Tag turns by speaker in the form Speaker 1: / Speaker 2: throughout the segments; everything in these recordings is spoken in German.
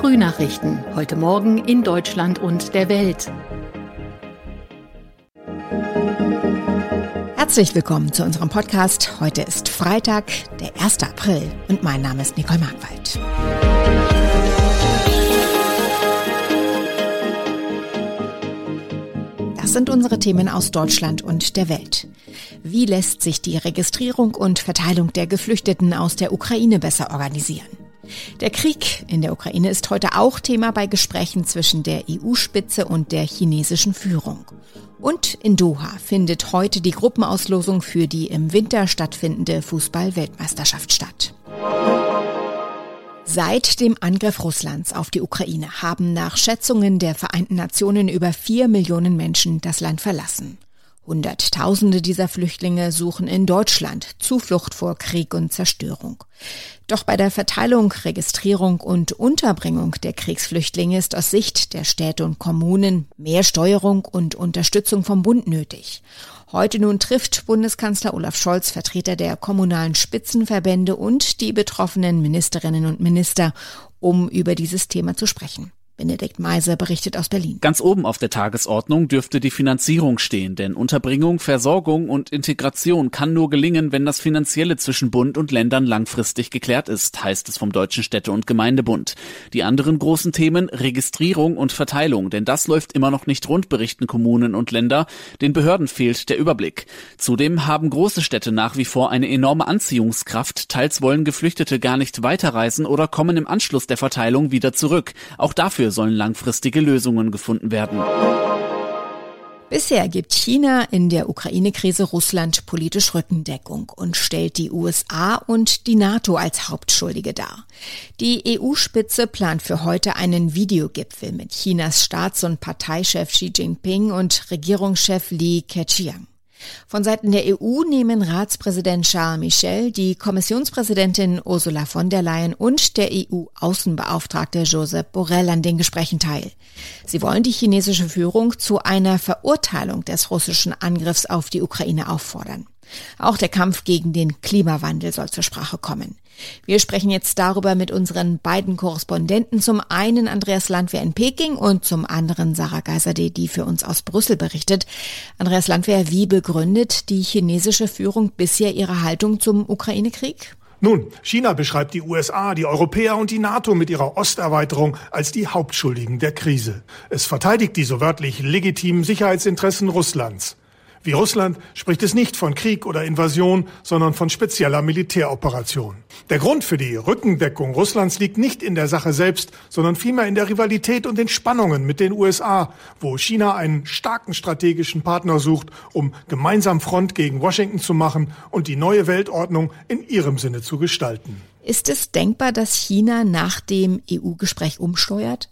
Speaker 1: Frühnachrichten. Heute Morgen in Deutschland und der Welt.
Speaker 2: Herzlich willkommen zu unserem Podcast. Heute ist Freitag, der 1. April und mein Name ist Nicole Markwald. Das sind unsere Themen aus Deutschland und der Welt. Wie lässt sich die Registrierung und Verteilung der Geflüchteten aus der Ukraine besser organisieren? Der Krieg in der Ukraine ist heute auch Thema bei Gesprächen zwischen der EU-Spitze und der chinesischen Führung. Und in Doha findet heute die Gruppenauslosung für die im Winter stattfindende Fußball-Weltmeisterschaft statt. Seit dem Angriff Russlands auf die Ukraine haben nach Schätzungen der Vereinten Nationen über vier Millionen Menschen das Land verlassen. Hunderttausende dieser Flüchtlinge suchen in Deutschland Zuflucht vor Krieg und Zerstörung. Doch bei der Verteilung, Registrierung und Unterbringung der Kriegsflüchtlinge ist aus Sicht der Städte und Kommunen mehr Steuerung und Unterstützung vom Bund nötig. Heute nun trifft Bundeskanzler Olaf Scholz Vertreter der kommunalen Spitzenverbände und die betroffenen Ministerinnen und Minister, um über dieses Thema zu sprechen. Benedikt Meiser berichtet aus Berlin.
Speaker 3: Ganz oben auf der Tagesordnung dürfte die Finanzierung stehen, denn Unterbringung, Versorgung und Integration kann nur gelingen, wenn das Finanzielle zwischen Bund und Ländern langfristig geklärt ist, heißt es vom Deutschen Städte- und Gemeindebund. Die anderen großen Themen Registrierung und Verteilung, denn das läuft immer noch nicht rund, berichten Kommunen und Länder. Den Behörden fehlt der Überblick. Zudem haben große Städte nach wie vor eine enorme Anziehungskraft. Teils wollen Geflüchtete gar nicht weiterreisen oder kommen im Anschluss der Verteilung wieder zurück. Auch dafür sollen langfristige Lösungen gefunden werden.
Speaker 2: Bisher gibt China in der Ukraine-Krise Russland politisch Rückendeckung und stellt die USA und die NATO als Hauptschuldige dar. Die EU-Spitze plant für heute einen Videogipfel mit Chinas Staats- und Parteichef Xi Jinping und Regierungschef Li Keqiang. Von Seiten der EU nehmen Ratspräsident Charles Michel, die Kommissionspräsidentin Ursula von der Leyen und der EU-Außenbeauftragte Josep Borrell an den Gesprächen teil. Sie wollen die chinesische Führung zu einer Verurteilung des russischen Angriffs auf die Ukraine auffordern. Auch der Kampf gegen den Klimawandel soll zur Sprache kommen. Wir sprechen jetzt darüber mit unseren beiden Korrespondenten. Zum einen Andreas Landwehr in Peking und zum anderen Sarah Geiserde, die für uns aus Brüssel berichtet. Andreas Landwehr, wie begründet die chinesische Führung bisher ihre Haltung zum Ukraine-Krieg?
Speaker 4: Nun, China beschreibt die USA, die Europäer und die NATO mit ihrer Osterweiterung als die Hauptschuldigen der Krise. Es verteidigt die so wörtlich legitimen Sicherheitsinteressen Russlands. Wie Russland spricht es nicht von Krieg oder Invasion, sondern von spezieller Militäroperation. Der Grund für die Rückendeckung Russlands liegt nicht in der Sache selbst, sondern vielmehr in der Rivalität und den Spannungen mit den USA, wo China einen starken strategischen Partner sucht, um gemeinsam Front gegen Washington zu machen und die neue Weltordnung in ihrem Sinne zu gestalten.
Speaker 2: Ist es denkbar, dass China nach dem EU-Gespräch umsteuert?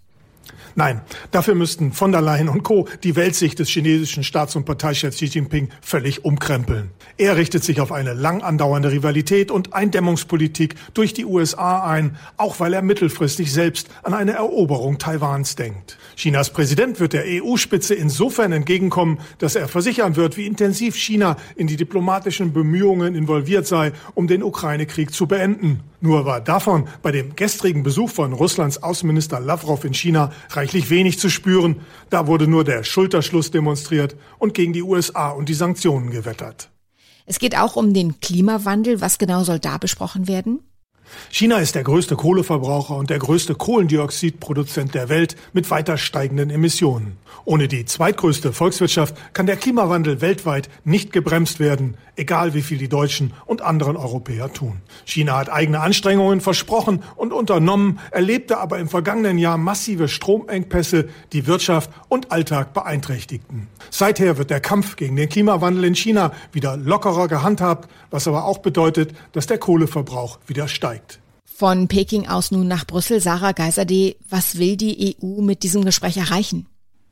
Speaker 4: Nein, dafür müssten von der Leyen und Co. die Weltsicht des chinesischen Staats- und Parteichefs Xi Jinping völlig umkrempeln. Er richtet sich auf eine lang andauernde Rivalität und Eindämmungspolitik durch die USA ein, auch weil er mittelfristig selbst an eine Eroberung Taiwans denkt. Chinas Präsident wird der EU-Spitze insofern entgegenkommen, dass er versichern wird, wie intensiv China in die diplomatischen Bemühungen involviert sei, um den Ukraine-Krieg zu beenden. Nur war davon bei dem gestrigen Besuch von Russlands Außenminister Lavrov in China reichlich wenig zu spüren. Da wurde nur der Schulterschluss demonstriert und gegen die USA und die Sanktionen gewettert.
Speaker 2: Es geht auch um den Klimawandel. Was genau soll da besprochen werden?
Speaker 4: China ist der größte Kohleverbraucher und der größte Kohlendioxidproduzent der Welt mit weiter steigenden Emissionen. Ohne die zweitgrößte Volkswirtschaft kann der Klimawandel weltweit nicht gebremst werden, egal wie viel die Deutschen und anderen Europäer tun. China hat eigene Anstrengungen versprochen und unternommen, erlebte aber im vergangenen Jahr massive Stromengpässe, die Wirtschaft und Alltag beeinträchtigten. Seither wird der Kampf gegen den Klimawandel in China wieder lockerer gehandhabt, was aber auch bedeutet, dass der Kohleverbrauch wieder steigt.
Speaker 2: Von Peking aus nun nach Brüssel. Sarah Geiserde, was will die EU mit diesem Gespräch erreichen?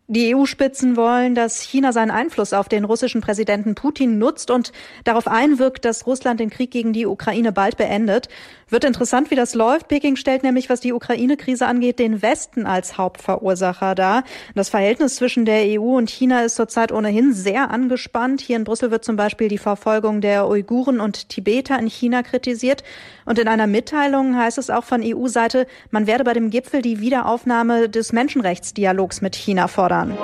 Speaker 5: Die EU-Spitzen wollen, dass China seinen Einfluss auf den russischen Präsidenten Putin nutzt und darauf einwirkt, dass Russland den Krieg gegen die Ukraine bald beendet. Wird interessant, wie das läuft. Peking stellt nämlich, was die Ukraine-Krise angeht, den Westen als Hauptverursacher dar. Das Verhältnis zwischen der EU und China ist zurzeit ohnehin sehr angespannt. Hier in Brüssel wird zum Beispiel die Verfolgung der Uiguren und Tibeter in China kritisiert. Und in einer Mitteilung heißt es auch von EU-Seite, man werde bei dem Gipfel die Wiederaufnahme des Menschenrechtsdialogs mit China fordern fördern.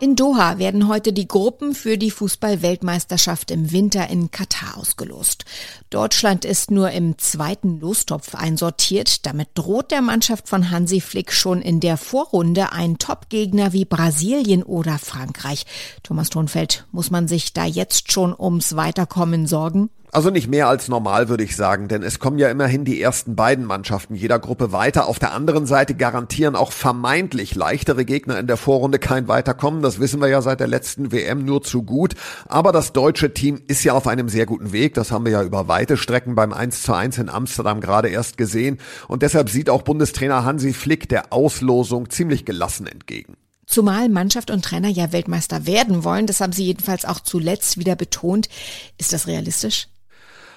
Speaker 2: In Doha werden heute die Gruppen für die Fußball-Weltmeisterschaft im Winter in Katar ausgelost. Deutschland ist nur im zweiten Lostopf einsortiert. Damit droht der Mannschaft von Hansi Flick schon in der Vorrunde ein Top-Gegner wie Brasilien oder Frankreich. Thomas Thunfeld, muss man sich da jetzt schon ums Weiterkommen sorgen?
Speaker 6: Also nicht mehr als normal, würde ich sagen, denn es kommen ja immerhin die ersten beiden Mannschaften jeder Gruppe weiter. Auf der anderen Seite garantieren auch vermeintlich leichtere Gegner in der Vorrunde kein Weiterkommen. Das wissen wir ja seit der letzten WM nur zu gut. Aber das deutsche Team ist ja auf einem sehr guten Weg. Das haben wir ja über weite Strecken beim 1 zu 1 in Amsterdam gerade erst gesehen. Und deshalb sieht auch Bundestrainer Hansi Flick der Auslosung ziemlich gelassen entgegen.
Speaker 2: Zumal Mannschaft und Trainer ja Weltmeister werden wollen, das haben sie jedenfalls auch zuletzt wieder betont. Ist das realistisch?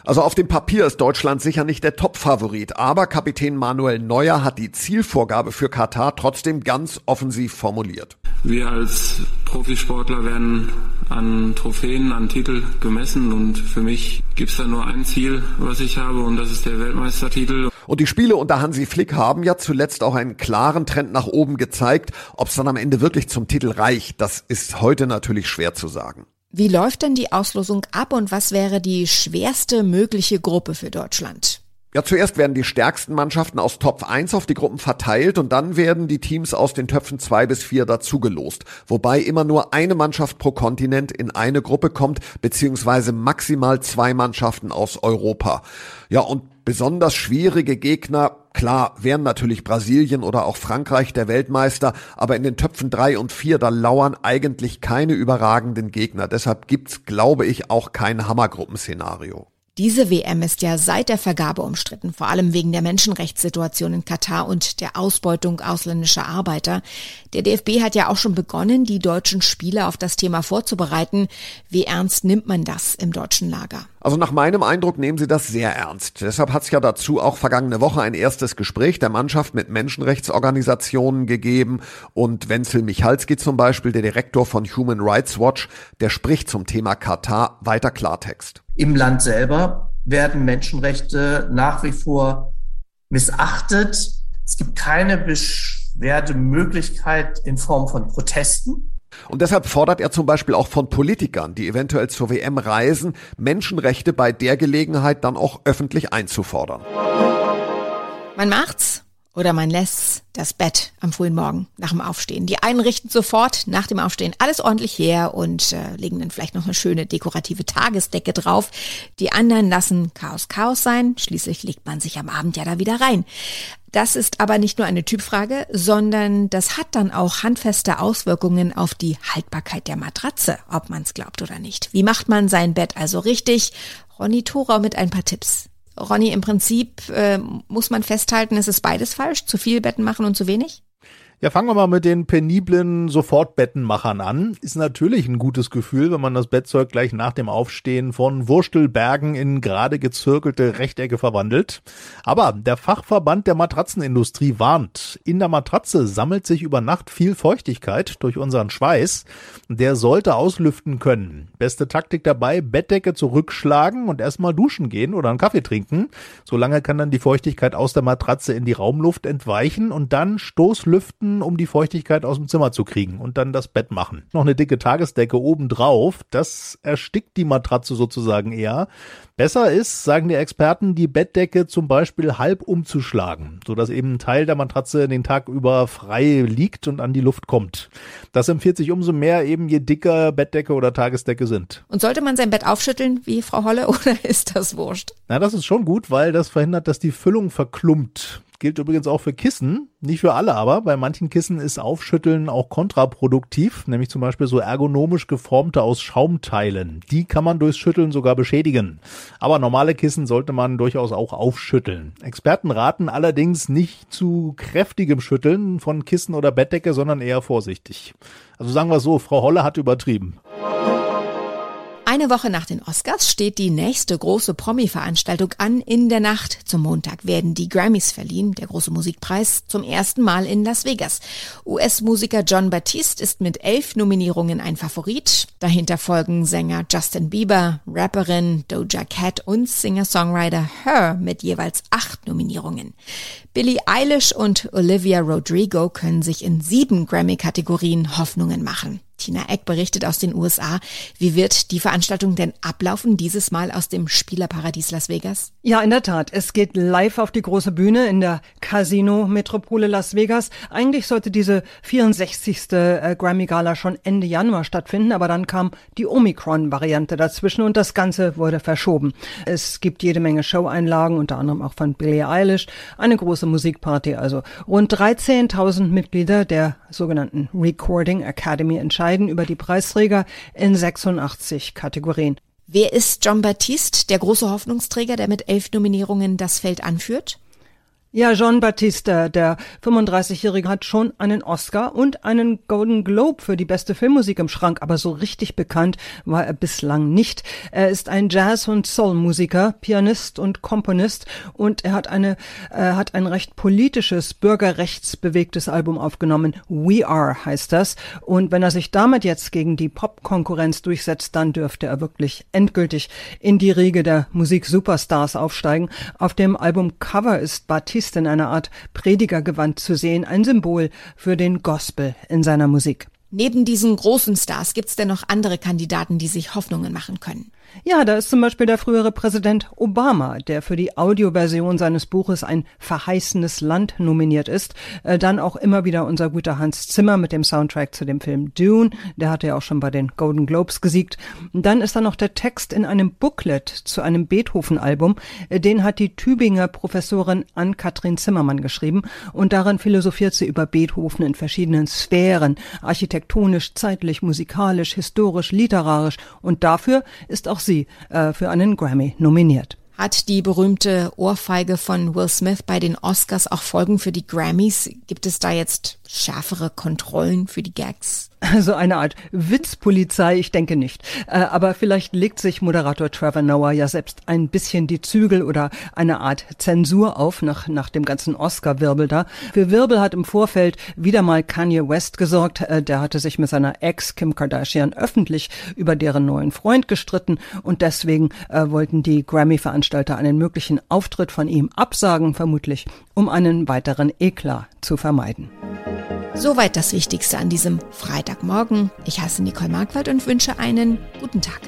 Speaker 6: Also auf dem Papier ist Deutschland sicher nicht der Top-Favorit, aber Kapitän Manuel Neuer hat die Zielvorgabe für Katar trotzdem ganz offensiv formuliert.
Speaker 7: Wir als Profisportler werden an Trophäen, an Titel gemessen und für mich gibt es da nur ein Ziel, was ich habe und das ist der Weltmeistertitel.
Speaker 6: Und die Spiele unter Hansi Flick haben ja zuletzt auch einen klaren Trend nach oben gezeigt. Ob es dann am Ende wirklich zum Titel reicht, das ist heute natürlich schwer zu sagen.
Speaker 2: Wie läuft denn die Auslosung ab und was wäre die schwerste mögliche Gruppe für Deutschland?
Speaker 6: Ja, zuerst werden die stärksten Mannschaften aus Top 1 auf die Gruppen verteilt und dann werden die Teams aus den Töpfen 2 bis 4 dazugelost. Wobei immer nur eine Mannschaft pro Kontinent in eine Gruppe kommt, beziehungsweise maximal zwei Mannschaften aus Europa. Ja, und besonders schwierige Gegner Klar, wären natürlich Brasilien oder auch Frankreich der Weltmeister, aber in den Töpfen drei und vier, da lauern eigentlich keine überragenden Gegner. Deshalb gibt's, glaube ich, auch kein Hammergruppenszenario.
Speaker 2: Diese WM ist ja seit der Vergabe umstritten, vor allem wegen der Menschenrechtssituation in Katar und der Ausbeutung ausländischer Arbeiter. Der DFB hat ja auch schon begonnen, die deutschen Spieler auf das Thema vorzubereiten. Wie ernst nimmt man das im deutschen Lager?
Speaker 6: Also nach meinem Eindruck nehmen sie das sehr ernst. Deshalb hat es ja dazu auch vergangene Woche ein erstes Gespräch der Mannschaft mit Menschenrechtsorganisationen gegeben. Und Wenzel Michalski zum Beispiel, der Direktor von Human Rights Watch, der spricht zum Thema Katar weiter Klartext.
Speaker 8: Im Land selber werden Menschenrechte nach wie vor missachtet. Es gibt keine Beschwerdemöglichkeit in Form von Protesten.
Speaker 6: Und deshalb fordert er zum Beispiel auch von Politikern, die eventuell zur WM reisen, Menschenrechte bei der Gelegenheit dann auch öffentlich einzufordern.
Speaker 2: Man macht's oder man lässt das Bett am frühen Morgen nach dem Aufstehen. Die einen richten sofort nach dem Aufstehen alles ordentlich her und äh, legen dann vielleicht noch eine schöne dekorative Tagesdecke drauf. Die anderen lassen Chaos Chaos sein. Schließlich legt man sich am Abend ja da wieder rein. Das ist aber nicht nur eine Typfrage, sondern das hat dann auch handfeste Auswirkungen auf die Haltbarkeit der Matratze, ob man es glaubt oder nicht. Wie macht man sein Bett also richtig? Ronny Thorau mit ein paar Tipps. Ronny, im Prinzip äh, muss man festhalten, es ist beides falsch. Zu viel Betten machen und zu wenig?
Speaker 9: Ja, fangen wir mal mit den peniblen Sofortbettenmachern an. Ist natürlich ein gutes Gefühl, wenn man das Bettzeug gleich nach dem Aufstehen von Wurstelbergen in gerade gezirkelte Rechtecke verwandelt. Aber der Fachverband der Matratzenindustrie warnt, in der Matratze sammelt sich über Nacht viel Feuchtigkeit durch unseren Schweiß. Der sollte auslüften können. Beste Taktik dabei, Bettdecke zurückschlagen und erstmal duschen gehen oder einen Kaffee trinken. Solange kann dann die Feuchtigkeit aus der Matratze in die Raumluft entweichen und dann Stoßlüften um die Feuchtigkeit aus dem Zimmer zu kriegen und dann das Bett machen. Noch eine dicke Tagesdecke oben drauf, das erstickt die Matratze sozusagen eher. Besser ist, sagen die Experten, die Bettdecke zum Beispiel halb umzuschlagen, sodass eben ein Teil der Matratze den Tag über frei liegt und an die Luft kommt. Das empfiehlt sich umso mehr eben, je dicker Bettdecke oder Tagesdecke sind.
Speaker 2: Und sollte man sein Bett aufschütteln, wie Frau Holle, oder ist das wurscht?
Speaker 9: Na, das ist schon gut, weil das verhindert, dass die Füllung verklumpt. Gilt übrigens auch für Kissen. Nicht für alle aber. Bei manchen Kissen ist Aufschütteln auch kontraproduktiv, nämlich zum Beispiel so ergonomisch geformte aus Schaumteilen. Die kann man durchs Schütteln sogar beschädigen. Aber normale Kissen sollte man durchaus auch aufschütteln. Experten raten allerdings nicht zu kräftigem Schütteln von Kissen oder Bettdecke, sondern eher vorsichtig. Also sagen wir so, Frau Holle hat übertrieben.
Speaker 2: Eine Woche nach den Oscars steht die nächste große Promi-Veranstaltung an. In der Nacht zum Montag werden die Grammys verliehen, der große Musikpreis, zum ersten Mal in Las Vegas. US-Musiker John Batiste ist mit elf Nominierungen ein Favorit. Dahinter folgen Sänger Justin Bieber, Rapperin Doja Cat und Singer-Songwriter Her mit jeweils acht Nominierungen. Billie Eilish und Olivia Rodrigo können sich in sieben Grammy-Kategorien Hoffnungen machen. Tina Eck berichtet aus den USA. Wie wird die Veranstaltung denn ablaufen, dieses Mal aus dem Spielerparadies Las Vegas?
Speaker 10: Ja, in der Tat. Es geht live auf die große Bühne in der Casino-Metropole Las Vegas. Eigentlich sollte diese 64. Äh, Grammy-Gala schon Ende Januar stattfinden, aber dann kam die Omikron-Variante dazwischen und das Ganze wurde verschoben. Es gibt jede Menge Show-Einlagen, unter anderem auch von Billie Eilish, eine große Musikparty, also rund 13.000 Mitglieder der sogenannten Recording Academy entscheiden entscheiden über die Preisträger in 86 Kategorien.
Speaker 2: Wer ist John Baptiste, der große Hoffnungsträger, der mit elf Nominierungen das Feld anführt?
Speaker 10: Ja, John Batista, der 35-Jährige, hat schon einen Oscar und einen Golden Globe für die beste Filmmusik im Schrank, aber so richtig bekannt war er bislang nicht. Er ist ein Jazz- und Soul-Musiker, Pianist und Komponist und er hat eine, er hat ein recht politisches, bürgerrechtsbewegtes Album aufgenommen. We Are heißt das. Und wenn er sich damit jetzt gegen die Pop-Konkurrenz durchsetzt, dann dürfte er wirklich endgültig in die Riege der Musik-Superstars aufsteigen. Auf dem Album Cover ist Batista Batiste in einer Art Predigergewand zu sehen, ein Symbol für den Gospel in seiner Musik.
Speaker 2: Neben diesen großen Stars gibt es denn noch andere Kandidaten, die sich Hoffnungen machen können.
Speaker 10: Ja, da ist zum Beispiel der frühere Präsident Obama, der für die Audioversion seines Buches Ein verheißenes Land nominiert ist. Äh, dann auch immer wieder unser guter Hans Zimmer mit dem Soundtrack zu dem Film Dune. Der hatte ja auch schon bei den Golden Globes gesiegt. dann ist da noch der Text in einem Booklet zu einem Beethoven-Album. Äh, den hat die Tübinger Professorin Ann-Kathrin Zimmermann geschrieben. Und darin philosophiert sie über Beethoven in verschiedenen Sphären. Architektonisch, zeitlich, musikalisch, historisch, literarisch. Und dafür ist auch sie äh, für einen Grammy nominiert.
Speaker 2: Hat die berühmte Ohrfeige von Will Smith bei den Oscars auch Folgen für die Grammys? Gibt es da jetzt schärfere Kontrollen für die Gags?
Speaker 10: Also eine Art Witzpolizei, ich denke nicht. Äh, aber vielleicht legt sich Moderator Trevor Noah ja selbst ein bisschen die Zügel oder eine Art Zensur auf nach, nach dem ganzen Oscar-Wirbel da. Für Wirbel hat im Vorfeld wieder mal Kanye West gesorgt. Äh, der hatte sich mit seiner Ex Kim Kardashian öffentlich über deren neuen Freund gestritten und deswegen äh, wollten die Grammy-Veranstalter einen möglichen Auftritt von ihm absagen, vermutlich, um einen weiteren Eklat zu vermeiden.
Speaker 2: Soweit das Wichtigste an diesem Freitagmorgen. Ich heiße Nicole Marquardt und wünsche einen guten Tag.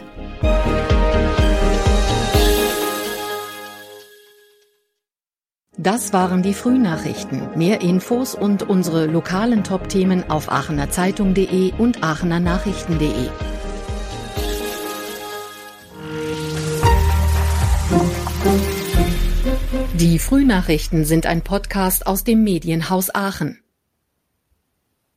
Speaker 1: Das waren die Frühnachrichten. Mehr Infos und unsere lokalen Top-Themen auf aachenerzeitung.de und aachenernachrichten.de. Die Frühnachrichten sind ein Podcast aus dem Medienhaus Aachen.